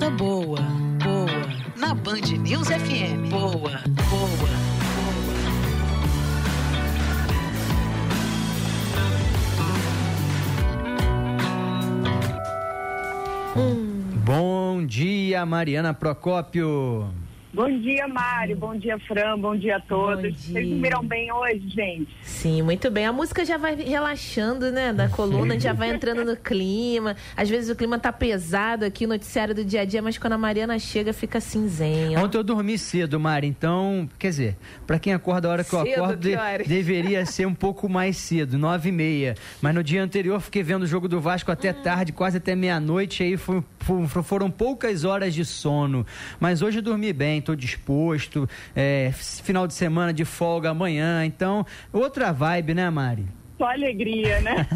Moda boa, boa. Na Band News FM. Boa, boa. Bom dia, Mariana Procópio. Bom dia, Mário. Bom dia, Fran. Bom dia a todos. Dia. Vocês dormiram bem hoje, gente? Sim, muito bem. A música já vai relaxando, né? Da coluna, já vai entrando no clima. Às vezes o clima tá pesado aqui, o noticiário do dia a dia, mas quando a Mariana chega, fica cinzenho. Ontem eu dormi cedo, Mari, então, quer dizer, para quem acorda a hora que cedo, eu acordo, de, deveria ser um pouco mais cedo, nove e meia. Mas no dia anterior fiquei vendo o jogo do Vasco até hum. tarde, quase até meia-noite, aí foi, foram poucas horas de sono. Mas hoje eu dormi bem estou disposto. É, final de semana de folga amanhã. Então, outra vibe, né, Mari? Só alegria, né?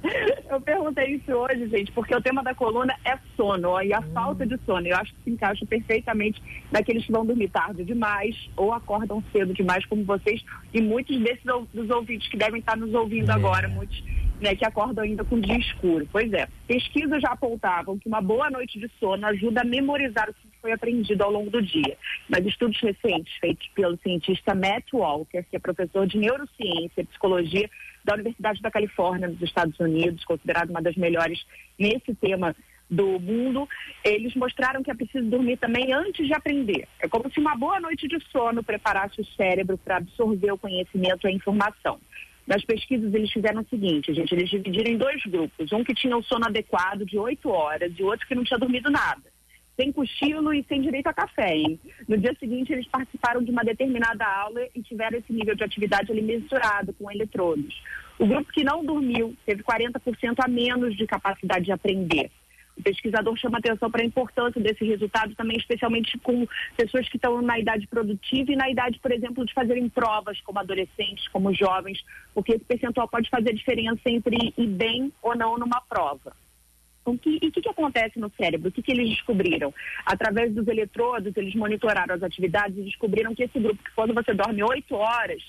eu perguntei isso hoje, gente, porque o tema da coluna é sono e a falta de sono. Eu acho que se encaixa perfeitamente naqueles que vão dormir tarde demais ou acordam cedo demais, como vocês e muitos desses dos ouvintes que devem estar nos ouvindo é. agora, muitos né, que acordam ainda com dia escuro. Pois é, pesquisas já apontavam que uma boa noite de sono ajuda a memorizar o que foi aprendido ao longo do dia. Mas estudos recentes feitos pelo cientista Matt Walker, que é professor de neurociência e psicologia da Universidade da Califórnia, nos Estados Unidos, considerado uma das melhores nesse tema do mundo, eles mostraram que é preciso dormir também antes de aprender. É como se uma boa noite de sono preparasse o cérebro para absorver o conhecimento e a informação. Nas pesquisas, eles fizeram o seguinte, gente, eles dividiram em dois grupos, um que tinha o sono adequado de oito horas e outro que não tinha dormido nada, sem cochilo e sem direito a café. Hein? No dia seguinte, eles participaram de uma determinada aula e tiveram esse nível de atividade ali mensurado com eletrodos. O grupo que não dormiu teve 40% a menos de capacidade de aprender. O pesquisador chama atenção para a importância desse resultado também, especialmente com pessoas que estão na idade produtiva e na idade, por exemplo, de fazerem provas como adolescentes, como jovens, porque esse percentual pode fazer diferença entre ir bem ou não numa prova. O que, e o que, que, acontece no cérebro? O que, que, eles descobriram? Através dos eletrodos, eles monitoraram as atividades e descobriram que esse grupo, que quando você dorme oito horas,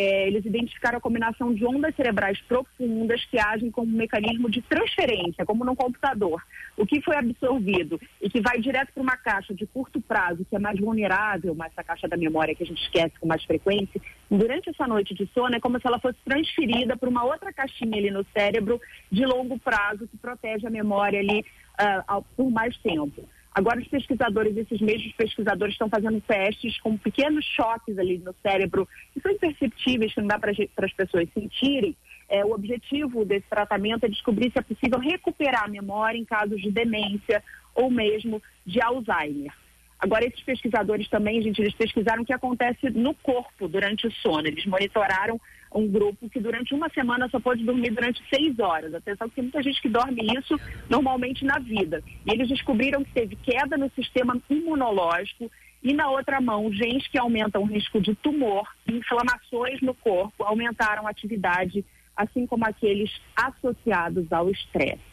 é, eles identificaram a combinação de ondas cerebrais profundas que agem como um mecanismo de transferência, como num computador. O que foi absorvido e que vai direto para uma caixa de curto prazo, que é mais vulnerável, mas essa caixa da memória que a gente esquece com mais frequência, durante essa noite de sono é como se ela fosse transferida para uma outra caixinha ali no cérebro de longo prazo, que protege a memória ali uh, por mais tempo. Agora, os pesquisadores, esses mesmos pesquisadores, estão fazendo testes com pequenos choques ali no cérebro, que são imperceptíveis, que não dá para as pessoas sentirem. É, o objetivo desse tratamento é descobrir se é possível recuperar a memória em casos de demência ou mesmo de Alzheimer. Agora, esses pesquisadores também, gente, eles pesquisaram o que acontece no corpo durante o sono. Eles monitoraram um grupo que durante uma semana só pode dormir durante seis horas. Atenção que tem muita gente que dorme isso normalmente na vida. E eles descobriram que teve queda no sistema imunológico e na outra mão, genes que aumentam o risco de tumor, inflamações no corpo, aumentaram a atividade, assim como aqueles associados ao estresse.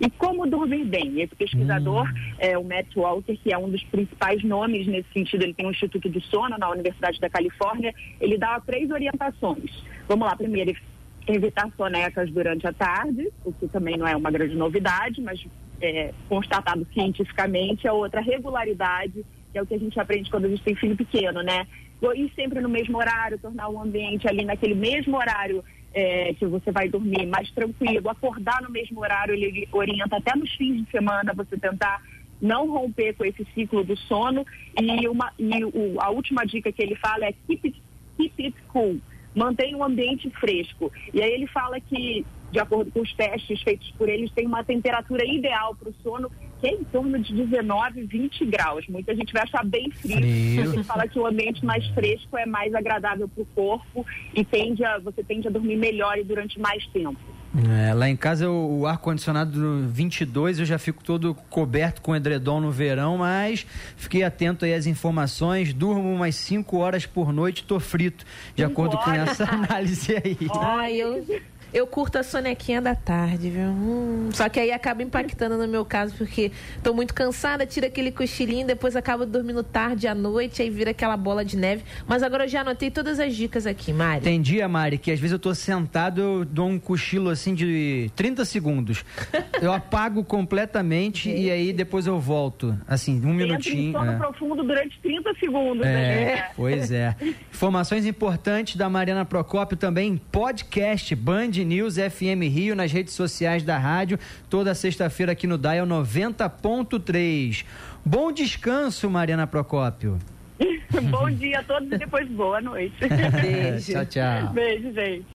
E como dormir bem? Esse pesquisador, hum. é, o Matt Walker, que é um dos principais nomes nesse sentido, ele tem um Instituto do Sono na Universidade da Califórnia, ele dá três orientações. Vamos lá, primeiro, evitar sonecas durante a tarde, o que também não é uma grande novidade, mas é, constatado cientificamente. A outra, regularidade, que é o que a gente aprende quando a gente tem filho pequeno, né? Ir sempre no mesmo horário, tornar o ambiente ali naquele mesmo horário é, que você vai dormir mais tranquilo, acordar no mesmo horário, ele orienta até nos fins de semana você tentar não romper com esse ciclo do sono. E, uma, e o, a última dica que ele fala é keep it, keep it cool, mantenha o ambiente fresco. E aí ele fala que, de acordo com os testes feitos por eles, tem uma temperatura ideal para o sono que é em torno de 19, 20 graus. Muita gente vai achar bem frio. frio. Ele fala que o ambiente mais fresco é mais agradável para o corpo e tende a, você tende a dormir melhor e durante mais tempo. É, lá em casa o, o ar-condicionado 22 eu já fico todo coberto com edredom no verão, mas fiquei atento aí às informações, durmo umas 5 horas por noite, tô frito, de acordo com essa análise aí. Ah, eu, Eu curto a sonequinha da tarde, viu? Hum, só que aí acaba impactando no meu caso, porque tô muito cansada, tira aquele cochilinho, depois acabo dormindo tarde à noite, aí vira aquela bola de neve. Mas agora eu já anotei todas as dicas aqui, Mari. Tem dia, Mari, que às vezes eu tô sentado, eu dou um cochilo assim de 30 segundos. Eu apago completamente e aí depois eu volto. Assim, um minutinho. Entra em sono é. profundo durante 30 segundos, é, né? Pois é. Informações importantes da Mariana Procópio também, podcast Band News FM Rio nas redes sociais da rádio, toda sexta-feira aqui no Dial 90.3. Bom descanso, Mariana Procópio. Bom dia a todos e depois boa noite. Beijo. tchau, tchau. Beijo, gente.